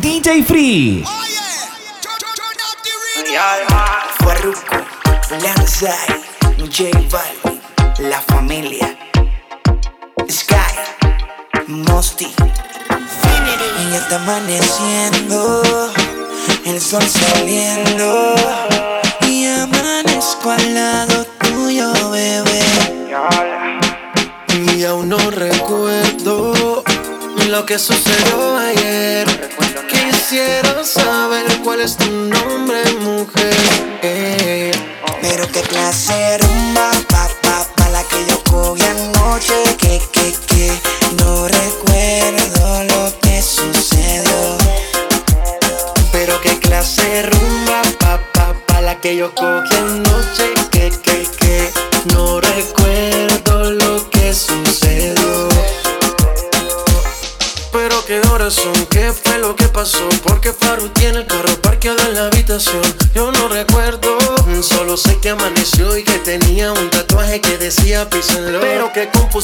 DJ Free. Farruko, Lanzai, J Balvin, La Familia, Sky, Mosty. Y está amaneciendo, el sol saliendo. Y amanezco al lado tuyo, bebé. Y aún no recuerdo lo que sucedió ayer. Quisiera saber cuál es tu nombre, mujer. Eh, Pero qué clase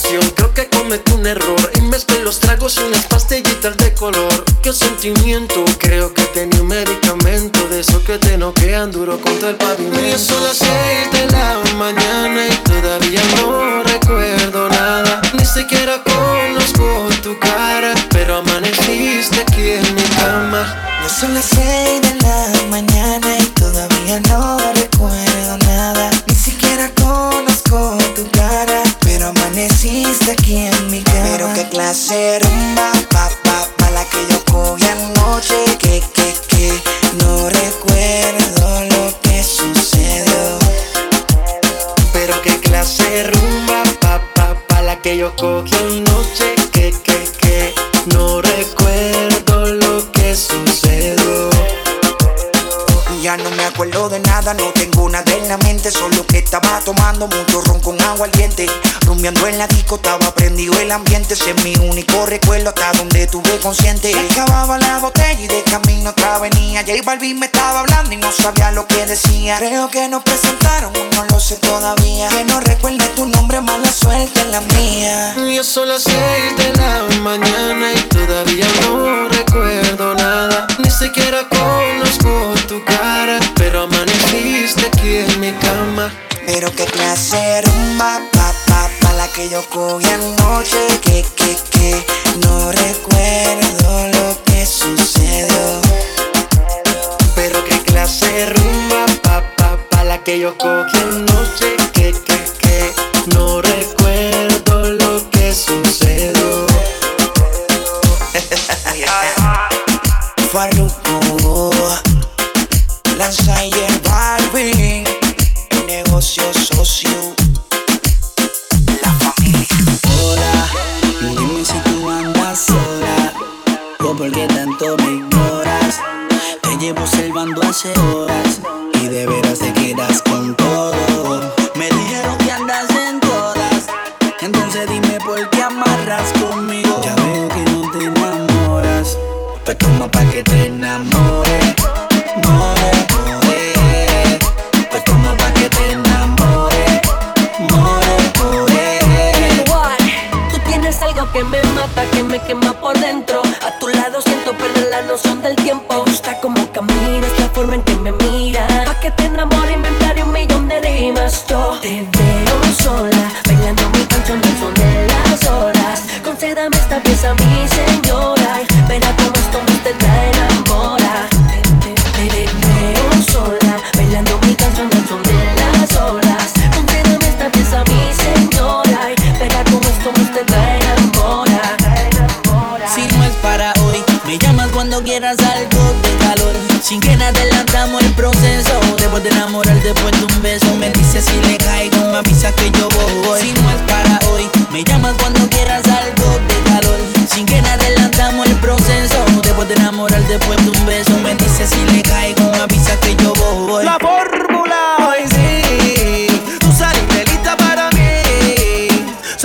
creo que cometí un error. Y mezclé los tragos y unas pastillitas de color. Qué sentimiento, creo que tenía un medicamento de esos que te noquean duro contra el pavimento. Son las seis de la mañana y todavía no recuerdo nada. Ni siquiera conozco tu cara, pero amaneciste aquí en mi cama. Ya son las seis de la mañana Rumbeando en la disco, estaba prendido el ambiente, ese es mi único recuerdo hasta donde tuve consciente. Se acababa la botella y de camino otra venía. J Balvin me estaba hablando y no sabía lo que decía. Creo que nos presentaron, no lo sé todavía. Que no recuerde tu nombre, mala suerte en la mía. Ya son las seis de la mañana y todavía no recuerdo nada. Ni siquiera conozco tu cara, pero amaneciste aquí en mi cama. Pero qué clase rumba, pa, pa, pa, la que yo cogí anoche. Que, que, que, no recuerdo lo que sucedió. Pero qué clase rumba, pa, pa, pa, la que yo cogí anoche. Y de veras te quedas con todo. Me dijeron que andas en todas, entonces dime por qué amarras conmigo. Ya veo que no te enamoras, pues como pa' que te enamore,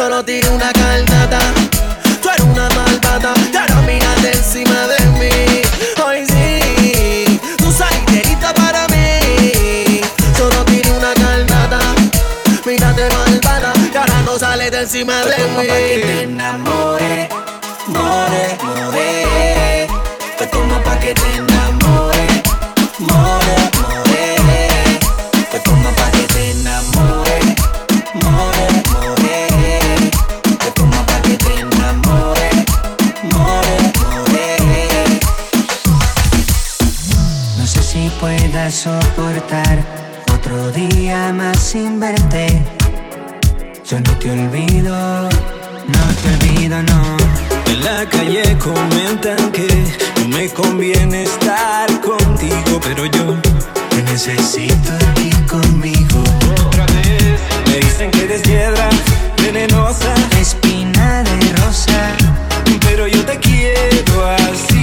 Solo tiré una carnata, tú eres una malvada. Y ahora mírate encima de mí. Hoy sí, tú saliste lista para mí. Solo tiré una carnata, mírate malvada. Y ahora no sales de encima de te mí. enamore, more, otro día más sin verte. Yo no te olvido, no te olvido, no. En la calle comentan que no me conviene estar contigo, pero yo te necesito aquí conmigo. Otra vez me dicen que eres piedra venenosa, espina de rosa, pero yo te quiero así,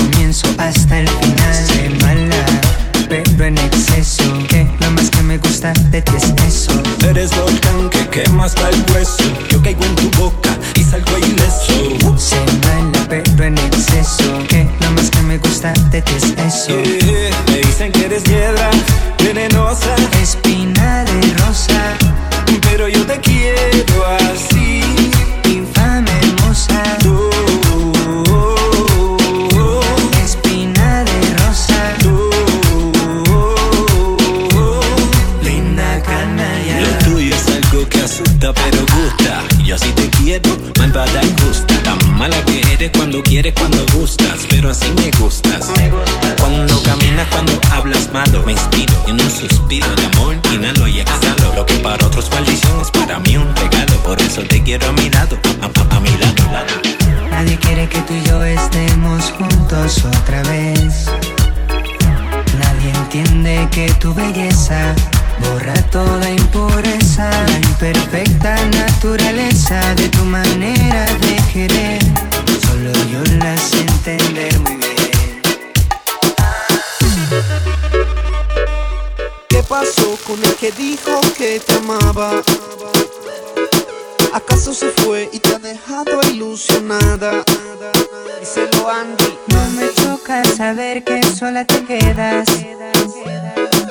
comienzo hasta el final. Sé mala, pero en exceso. Que lo más que me gusta de ti es eso. Eres volcán que quema hasta el hueso. Yo caigo en tu boca y salgo ileso. Sé mala, pero en exceso. Que lo más que me gusta de ti es eso. Yeah, me dicen que eres piedra venenosa, Espina de rosa, pero yo te quiero quiero, malvada y justa Tan mala que eres cuando quieres, cuando gustas Pero así me gustas. Cuando caminas, cuando hablas malo Me inspiro en un suspiro de amor Inhalo y exhalo. Lo que para otros maldición es para mí un regalo Por eso te quiero a mi lado, a, a- a mi lado. Nadie quiere que tú y yo estemos juntos otra vez. Nadie entiende que tu belleza borra toda impureza, la imperfecta naturaleza de tu manera de querer. Solo yo la sé entender muy bien. ¿Qué pasó con el que dijo que te amaba? ¿Acaso se fue y te ha dejado ilusionada? Díselo Andy. No me choca saber que sola te quedas.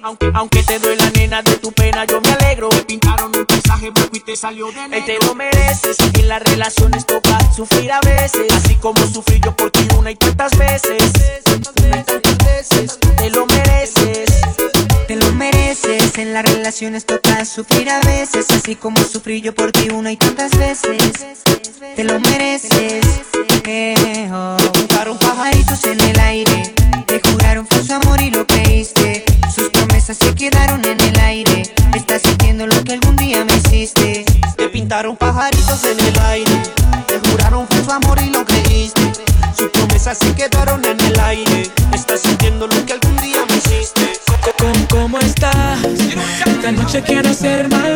Aunque, aunque te duele la nena de tu pena, yo me alegro. Te pintaron un paisaje blanco y te salió de negro. Ey, te lo mereces. En las relaciones toca sufrir a veces. Así como sufrí yo por ti una y tantas veces. Una y tantas veces. Te lo mereces. Te lo mereces. En las relaciones toca sufrir a veces. Así como sufrí yo por ti una y tantas veces. Te lo mereces. Eh, oh. Pintaron Pajaritos en el aire. Te juraron falso amor y lo creíste. Sus promesas se quedaron en el aire. Estás sintiendo lo que algún día me hiciste. Te pintaron pajaritos en el aire. Te juraron falso amor y lo creíste. Sus promesas se quedaron en el aire. Estás sintiendo noche quiero hacer maldades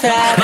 trap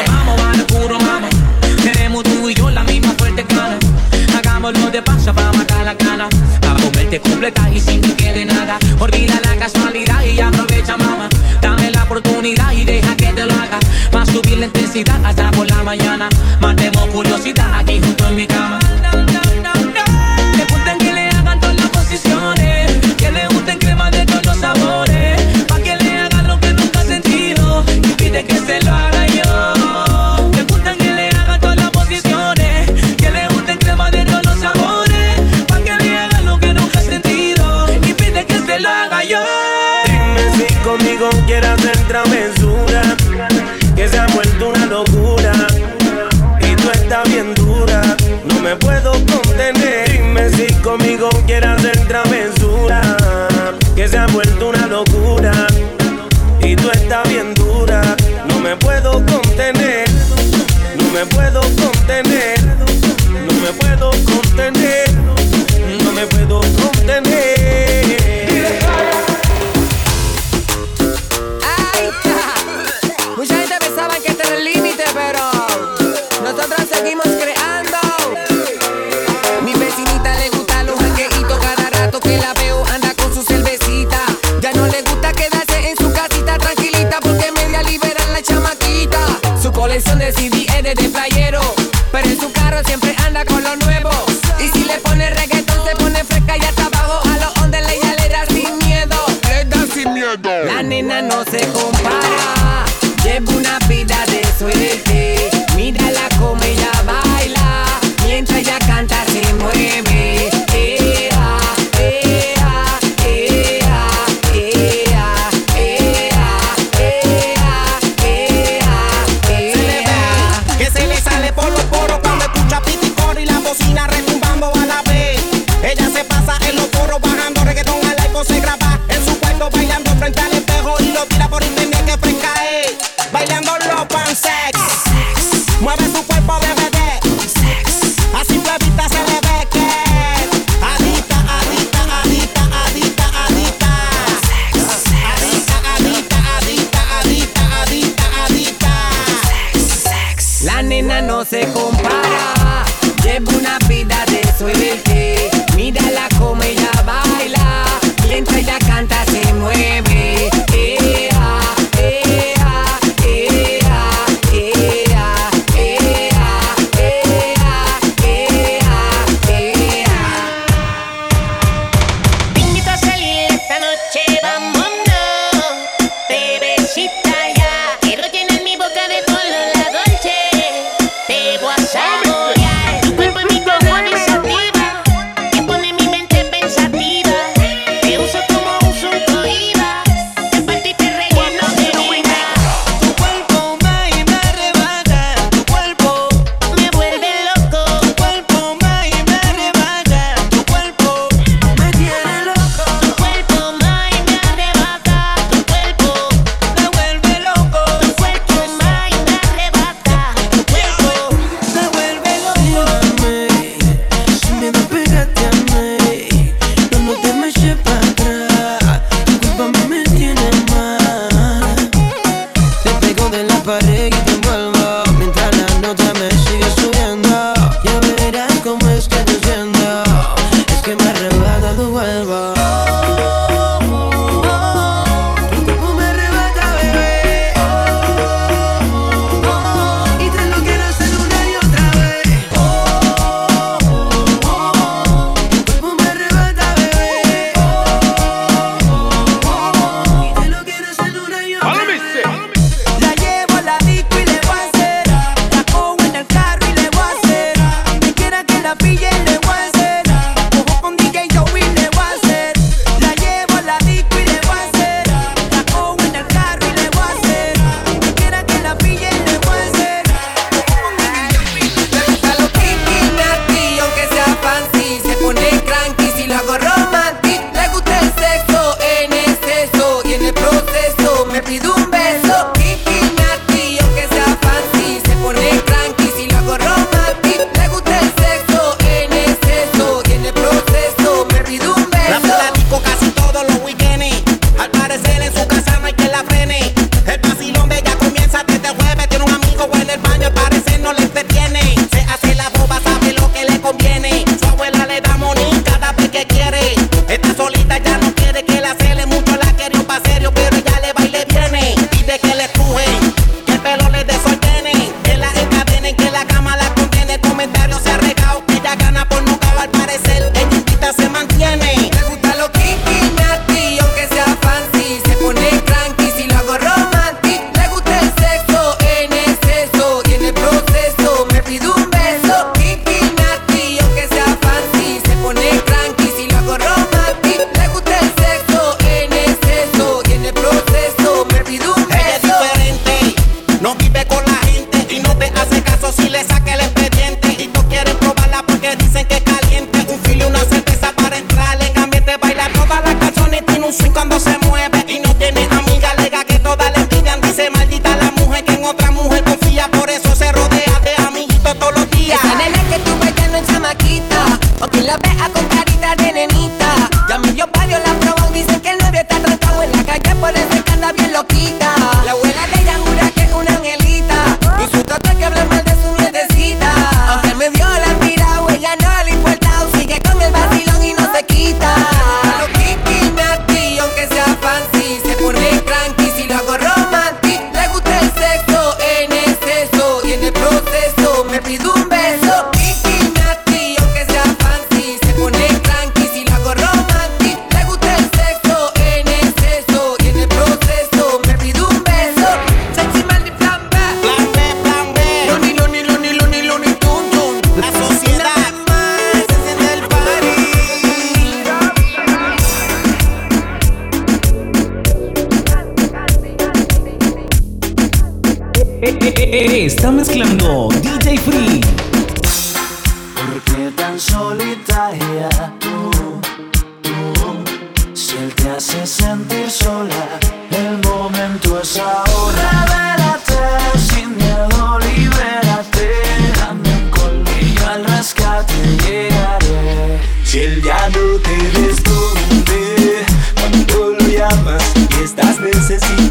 conmigo quiere hacer travesura, que se ha vuelto una locura y tú estás bien dura. No me puedo contener, dime si conmigo quiere hacer travesura, que se ha vuelto una locura y tú estás bien dura. No me puedo contener, no me puedo vea con carita de nenita. Ya me vio varios, la probó, dicen que el novio está tratado en la calle, por eso que anda bien loquita. y estás necesitado.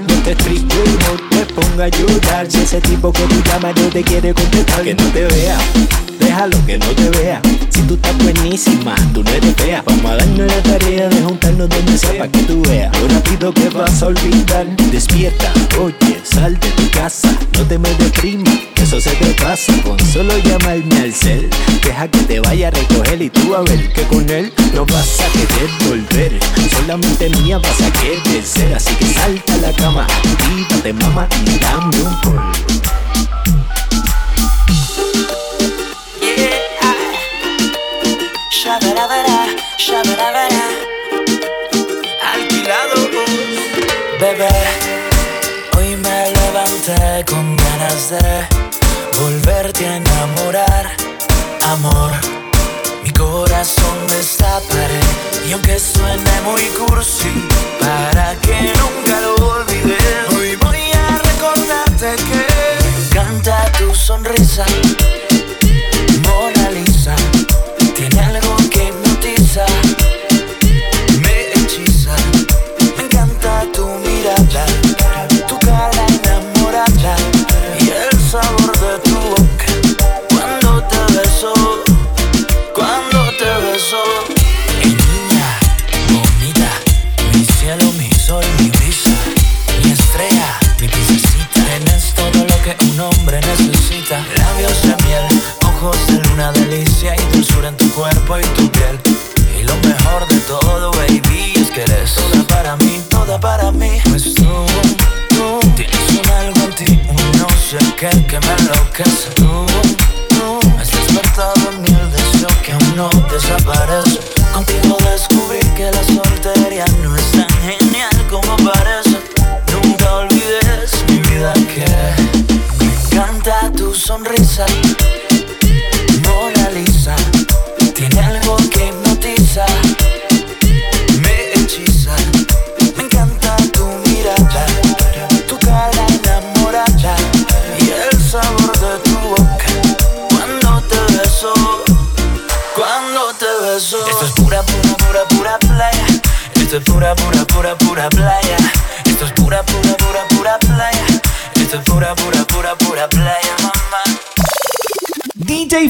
No te explique, no te ponga a llorar. Si ese tipo que tú llamas no te quiere contestar, que no te vea. Déjalo que no te vea. Si tú estás buenísima, tú no eres fea. Vamos a darnos la tarea de juntarnos donde sea para que tú veas. Lo rápido que vas a olvidar. Despierta, oye, sal de tu casa. No te me deprimas, eso se te pasa. Con solo llamarme al cel, deja que te vaya a recoger y tú a ver que con él no vas a querer volver. Solamente mía vas a querer ser. Así que salta a la cama, quítate, mamá, y dame un gol. shabarabara, shabarabara. Alquilados, bebé. Hoy me levanté con ganas de volverte a enamorar, amor. Mi corazón me desaparé y aunque suene muy cursi, para que nunca lo olvide, hoy voy a recordarte que me encanta tu sonrisa sonrisa.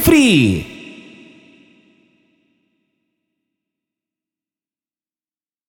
Free.